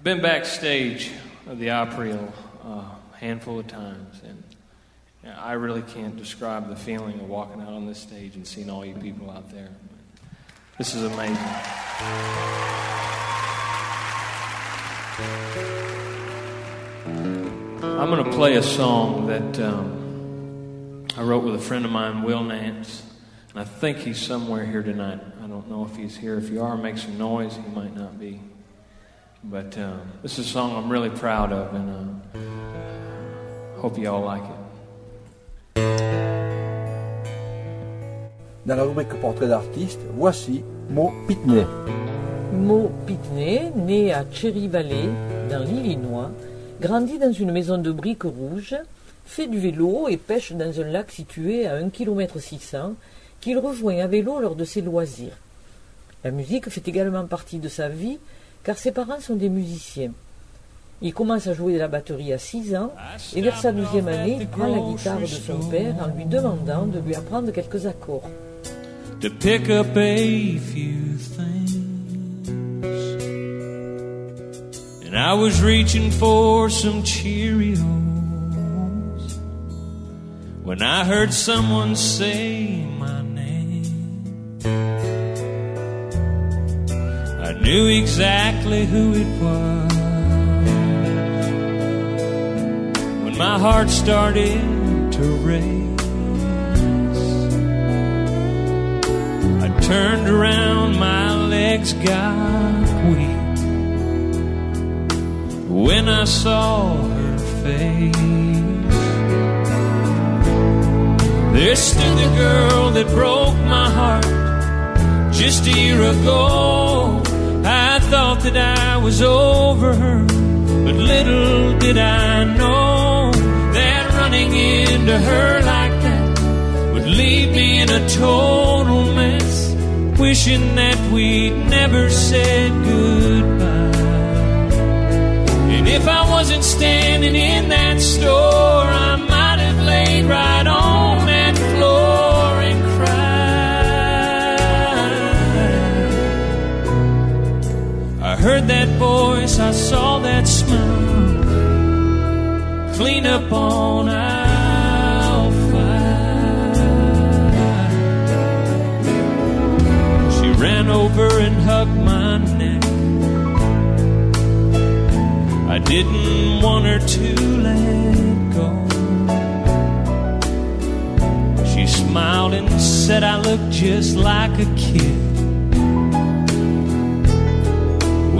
I've been backstage of the Opry a handful of times, and I really can't describe the feeling of walking out on this stage and seeing all you people out there. This is amazing. I'm going to play a song that um, I wrote with a friend of mine, Will Nance, and I think he's somewhere here tonight. I don't know if he's here. If you are, make some noise. He might not be. But uh, this is a song I'm really proud of, and uh, hope you all like it. Dans la rubrique portrait d'artiste, voici Mo Pitney. Mo Pitney, né à Cherry Valley, dans l'Illinois, grandit dans une maison de briques rouges, fait du vélo et pêche dans un lac situé à 1 km 600 qu'il rejoint à vélo lors de ses loisirs. La musique fait également partie de sa vie car ses parents sont des musiciens. Il commence à jouer de la batterie à 6 ans et vers sa douzième année, il prend la guitare de son père en lui demandant de lui apprendre quelques accords. Knew exactly who it was. When my heart started to race. I turned around, my legs got weak when I saw her face. There stood the girl that broke my heart just a year ago. I thought that I was over her, but little did I know that running into her like that would leave me in a total mess, wishing that we'd never said goodbye. And if I wasn't standing in that store, I heard that voice, I saw that smile clean up on aisle five. She ran over and hugged my neck. I didn't want her to let go. She smiled and said I look just like a kid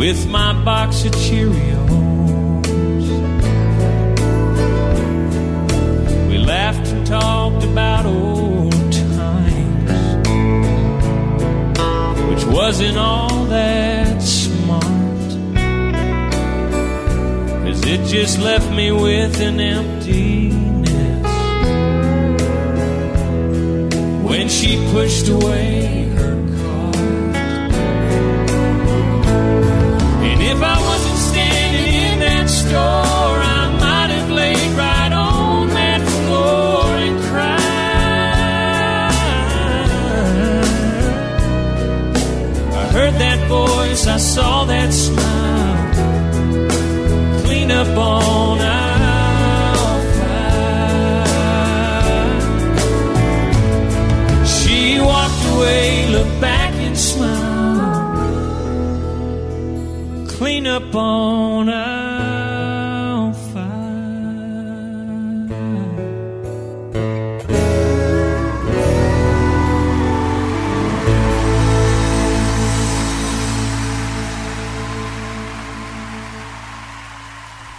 with my box of Cheerios. We laughed and talked about old times, which wasn't all that smart. Cause it just left me with an emptiness when she pushed away her if I wasn't standing in that store,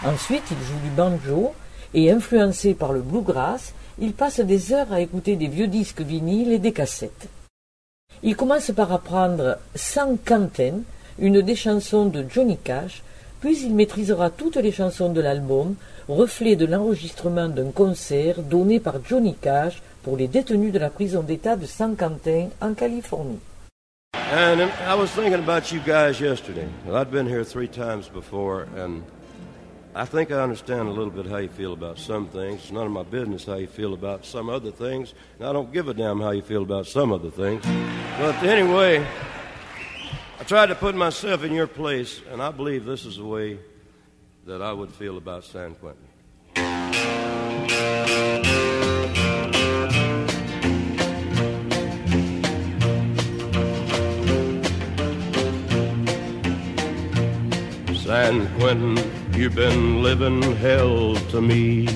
Ensuite, il joue du banjo et, influencé par le bluegrass, il passe des heures à écouter des vieux disques vinyles et des cassettes. Il commence par apprendre Sans Quentin, une des chansons de Johnny Cash, puis il maîtrisera toutes les chansons de l'album, reflet de l'enregistrement d'un concert donné par Johnny Cash pour les détenus de la prison d'État de San Quentin en Californie. And I was thinking about you guys yesterday. I'd been here three times before, and I think I understand a little bit how you feel about some things. It's none of my business how you feel about some other things. And I don't give a damn how you feel about some other things. But anyway, I tried to put myself in your place, and I believe this is the way that I would feel about San Quentin. San Quentin, you've been living hell to me.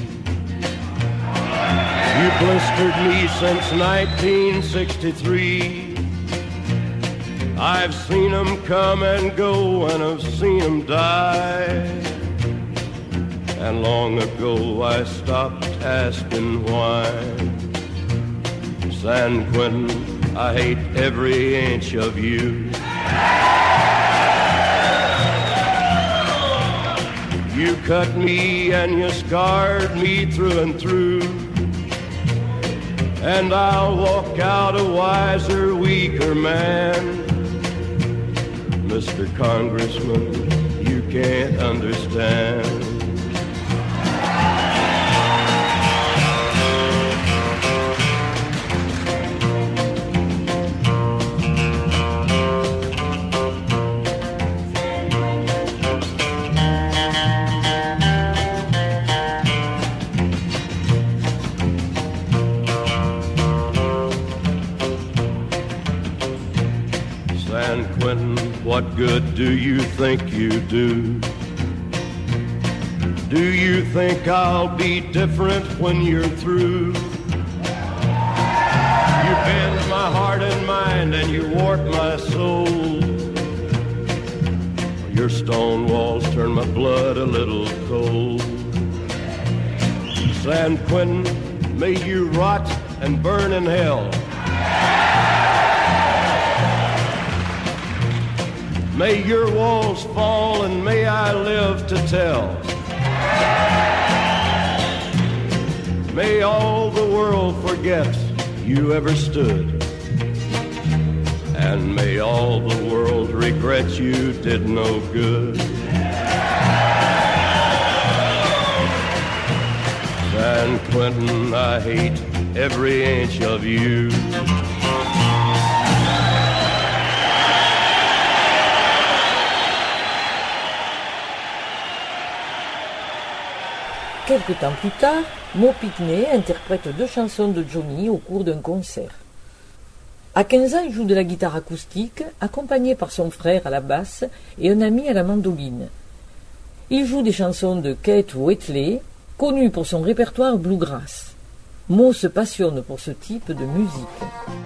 You blistered me since 1963. I've seen them come and go, and I've seen them die. And long ago I stopped asking why. San Quentin, I hate every inch of you. You cut me and you scarred me through and through. And I'll walk out a wiser, weaker man. Mr. Congressman, you can't understand. What good do you think you do? Do you think I'll be different when you're through? You bend my heart and mind and you warp my soul. Your stone walls turn my blood a little cold. San Quentin, may you rot and burn in hell. May your walls fall and may I live to tell. May all the world forget you ever stood. And may all the world regret you did no good. San Quentin, I hate every inch of you. Quelque temps plus tard, Mo Pitney interprète deux chansons de Johnny au cours d'un concert. À 15 ans, il joue de la guitare acoustique, accompagné par son frère à la basse et un ami à la mandoline. Il joue des chansons de Kate Whitley, connue pour son répertoire bluegrass. Mo se passionne pour ce type de musique.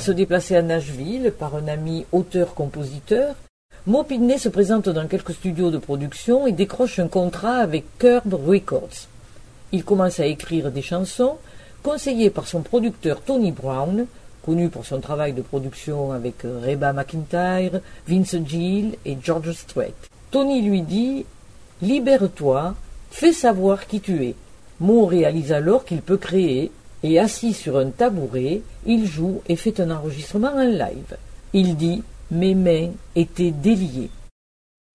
Se déplacer à Nashville par un ami auteur-compositeur, Mo se présente dans quelques studios de production et décroche un contrat avec Curb Records. Il commence à écrire des chansons, conseillé par son producteur Tony Brown, connu pour son travail de production avec Reba McIntyre, Vince Gill et George Strait. Tony lui dit Libère-toi, fais savoir qui tu es. Mo réalise alors qu'il peut créer, et assis sur un tabouret, il joue et fait un enregistrement en live. Il dit Mes mains étaient déliées.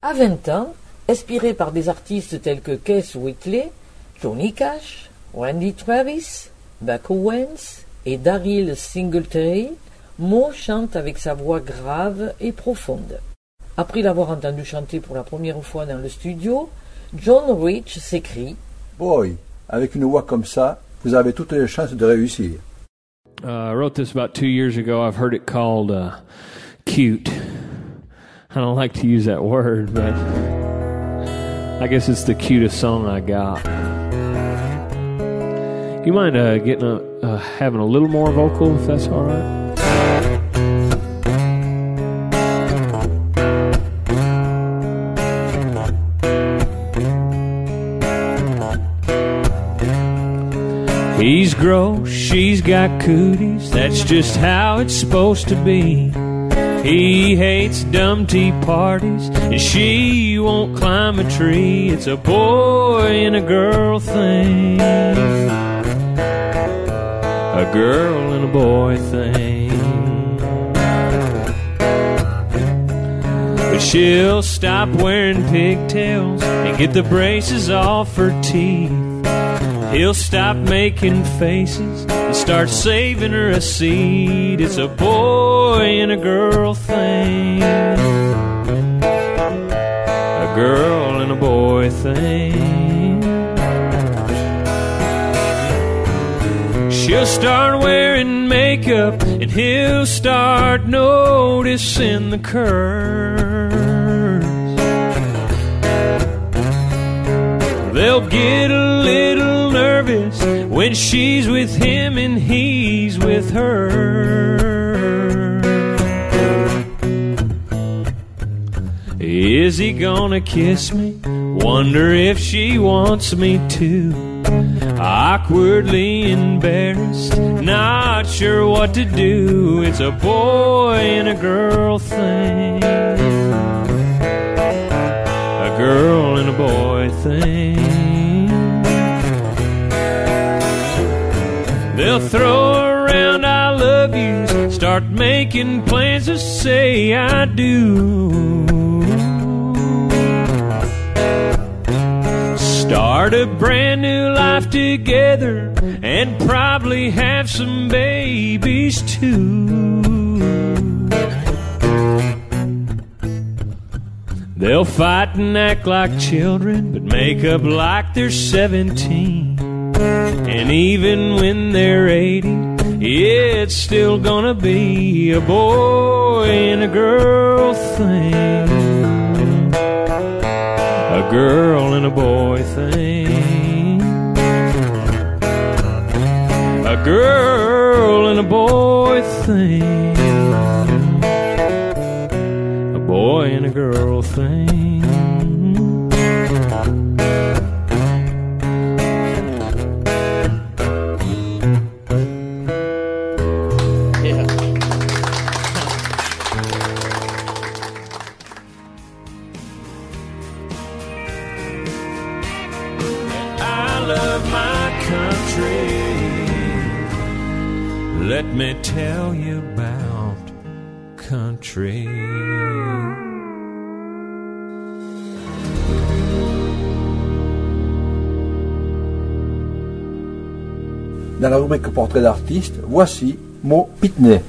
À 20 ans, inspiré par des artistes tels que Keith Whitley, Johnny Cash, Randy Travis, Buck Owens et Daryl Singletary, Mo chante avec sa voix grave et profonde. Après l'avoir entendu chanter pour la première fois dans le studio, John Rich s'écrie Boy, avec une voix comme ça, vous avez toutes les chances de réussir. Uh, I wrote this about two years ago. I've heard it called uh, cute. I don't like to use that word, but I guess it's the cutest song I got. You mind uh, getting a, uh, having a little more vocal, if that's all right? He's gross, she's got cooties, that's just how it's supposed to be. He hates dumb tea parties, and she won't climb a tree. It's a boy and a girl thing. A girl and a boy thing. But she'll stop wearing pigtails and get the braces off her teeth. He'll stop making faces and start saving her a seat. It's a boy and a girl thing. A girl and a boy thing. She'll start wearing makeup and he'll start noticing the curves. They'll get a little nervous when she's with him and he's with her. Is he gonna kiss me? Wonder if she wants me to. Awkwardly embarrassed, not sure what to do. It's a boy and a girl thing. A girl and a boy thing. They'll throw around I love yous, start making plans to say I do. Start a brand new life together and probably have some babies too. They'll fight and act like children, but make up like they're 17. And even when they're 80, it's still gonna be a boy and a girl thing. A girl and a boy thing. A girl and a boy thing. A boy and a girl thing. Tell you about country. Dans la rubrique portrait d'artiste, voici Mo Pitney.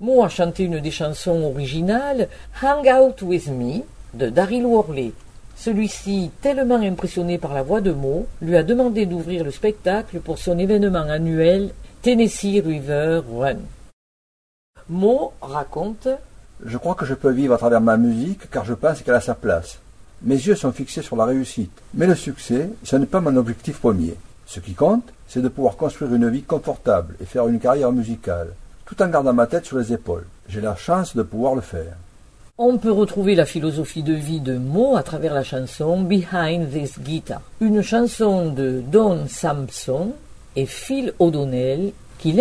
Mo a chanté une des chansons originales, Hang Out With Me, de Daryl Worley. Celui-ci, tellement impressionné par la voix de Mo, lui a demandé d'ouvrir le spectacle pour son événement annuel Tennessee River Run. Mo raconte Je crois que je peux vivre à travers ma musique car je pense qu'elle a sa place. Mes yeux sont fixés sur la réussite, mais le succès, ce n'est pas mon objectif premier. Ce qui compte, c'est de pouvoir construire une vie confortable et faire une carrière musicale, tout en gardant ma tête sur les épaules. J'ai la chance de pouvoir le faire. On peut retrouver la philosophie de vie de Mo à travers la chanson Behind This Guitar, une chanson de Don Sampson et Phil O'Donnell qui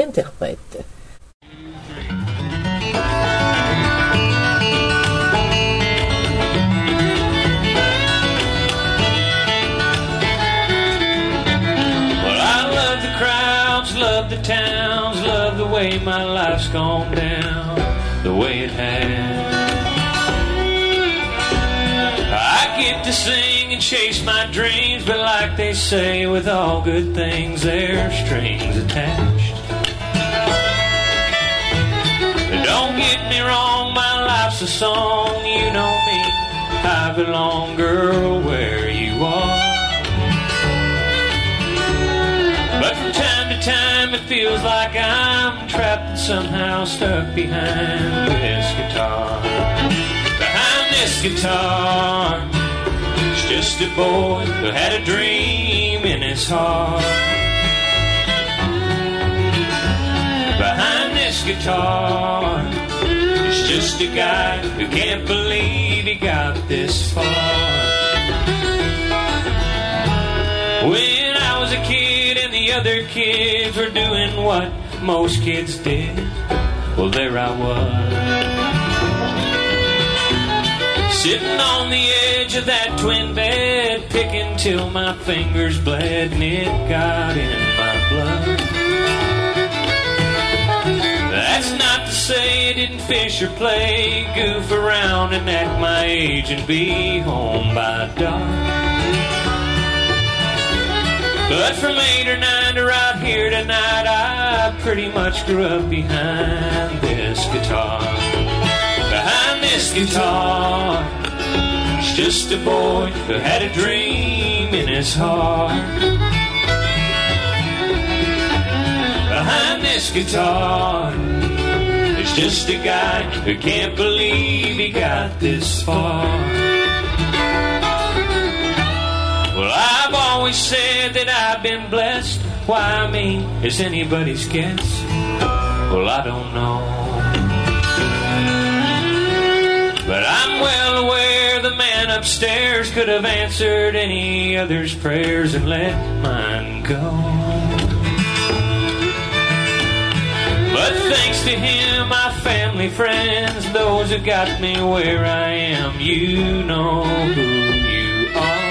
down, to sing and chase my dreams, but like they say, with all good things, there's strings attached. Don't get me wrong, my life's a song, you know me. I belong, girl, where you are. But from time to time it feels like I'm trapped and somehow stuck behind this guitar. Behind this guitar. Just a boy who had a dream in his heart. Behind this guitar. It's just a guy who can't believe he got this far. When I was a kid and the other kids were doing what most kids did, well, there I was. Sitting on the edge of that twin bed, picking till my fingers bled and it got in my blood. That's not to say I didn't fish or play, goof around and act my age and be home by dark. But from eight or nine to right here tonight, I pretty much grew up behind this guitar. This guitar, it's just a boy who had a dream in his heart. Behind this guitar, it's just a guy who can't believe he got this far. Well, I've always said that I've been blessed. Why, me is anybody's guess. Well, I don't know. Upstairs could have answered any other's prayers and let mine go. But thanks to him, my family, friends, those who got me where I am, you know who you are.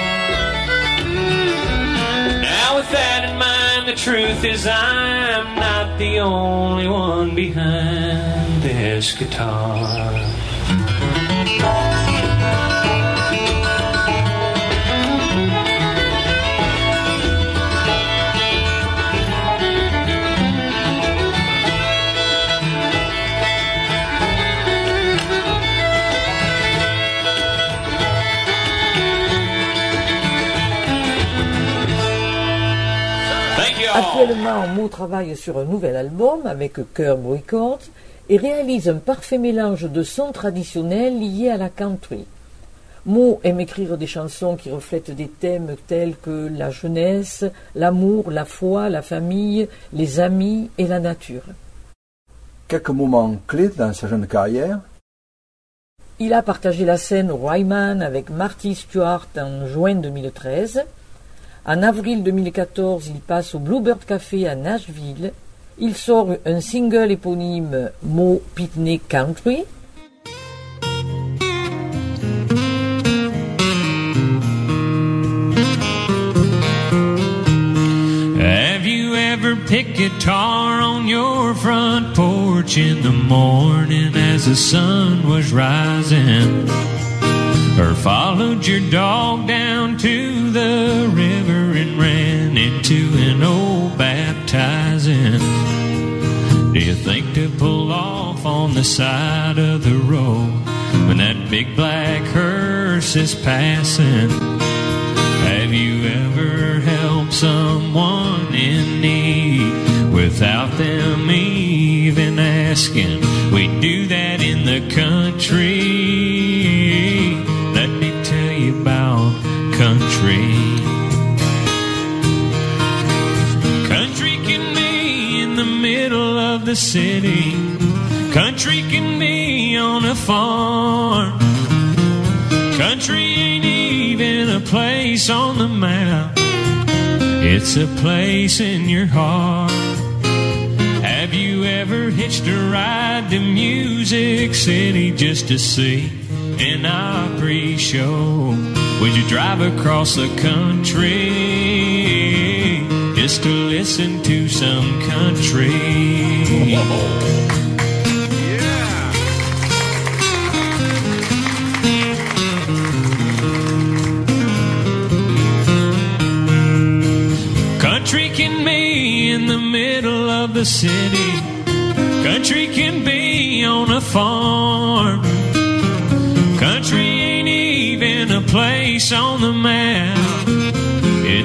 Now, with that in mind, the truth is I'm not the only one behind this guitar. Actuellement, Mo travaille sur un nouvel album avec Curb Records et réalise un parfait mélange de sons traditionnels liés à la country. Mo aime écrire des chansons qui reflètent des thèmes tels que la jeunesse, l'amour, la foi, la famille, les amis et la nature. Quelques moments clés dans sa jeune carrière. Il a partagé la scène au Ryman avec Marty Stewart en juin 2013. En avril 2014, il passe au Bluebird Café à Nashville. Il sort un single éponyme Mo Pitney Country. Have guitar on your front porch in the morning as the sun was rising? Or followed your dog down to the river and ran into an old baptizing? Do you think to pull off on the side of the road when that big black hearse is passing? Have you ever helped someone in need without them even asking? We do that in the country. The city. Country can be on a farm. Country ain't even a place on the map. It's a place in your heart. Have you ever hitched a ride to Music City just to see an Opry show? Would you drive across the country just to listen to some country? Country can be in the middle of the city. Country can be on a farm. Country ain't even a place on the map.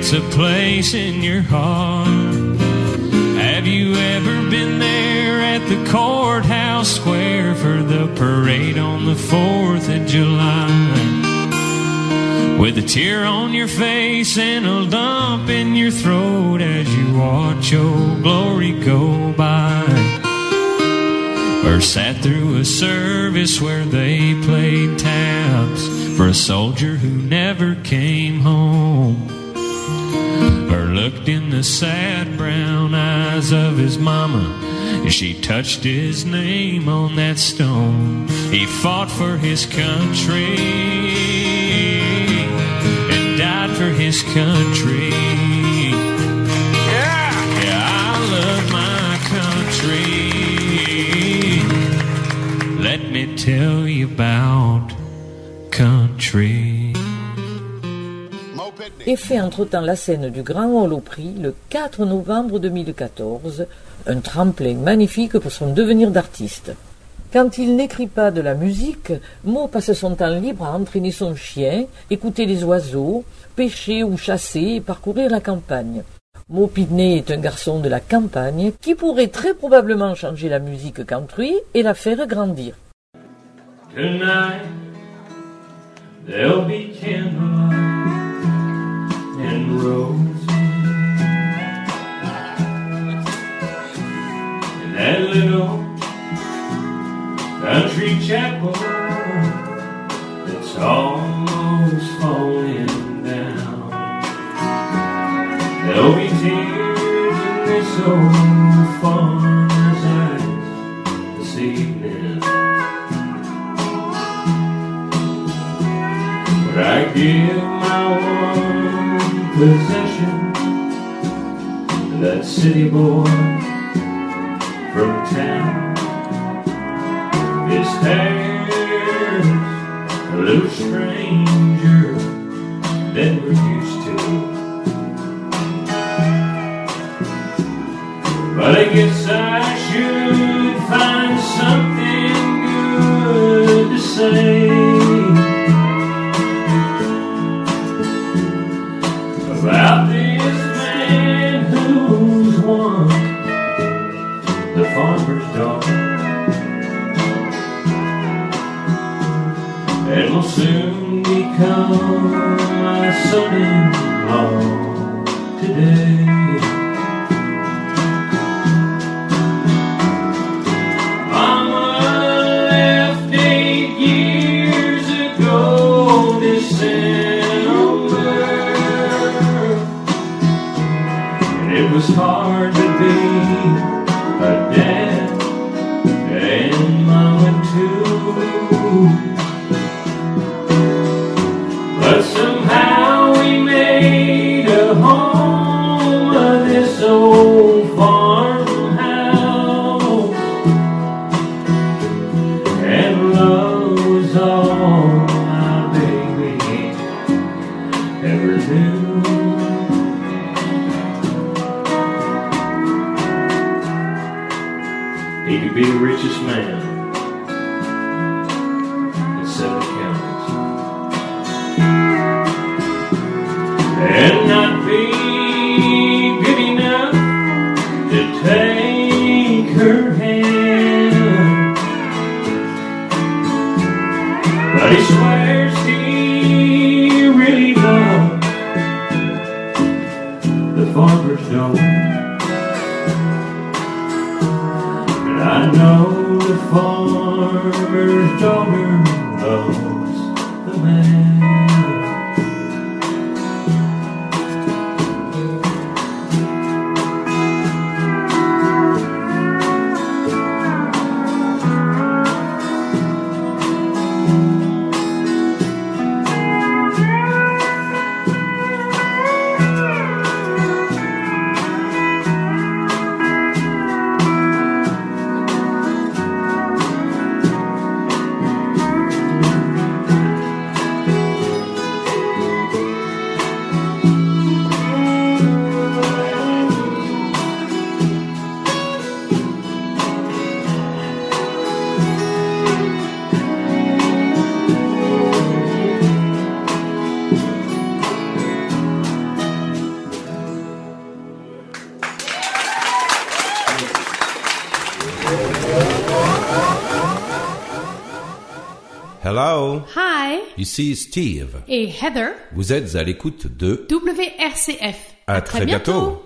It's a place in your heart. Have you ever been there at the courthouse square for the parade on the 4th of July? With a tear on your face and a lump in your throat as you watch Old Glory go by. Or sat through a service where they played taps for a soldier who never came home. Or looked in the sad brown eyes of his mama as she touched his name on that stone. He fought for his country and died for his country. Yeah, yeah, I love my country. Let me tell you about country. Et fait entre-temps la scène du Grand Hall au Prix le 4 novembre 2014, un tremplin magnifique pour son devenir d'artiste. Quand il n'écrit pas de la musique, Mo passe son temps libre à entraîner son chien, écouter les oiseaux, pêcher ou chasser et parcourir la campagne. Mo Pitney est un garçon de la campagne qui pourrait très probablement changer la musique country et la faire grandir. And roses in that little country chapel that's almost falling down. There'll be tears in this old farmer's eyes this evening. But I give my one possession that city boy from town. His hair's a little stranger than we're used to. But I guess I should find something good to say. My son-in-law And not be ici Steve. et Heather, Vous êtes à l'écoute de WRCF. À très bientôt.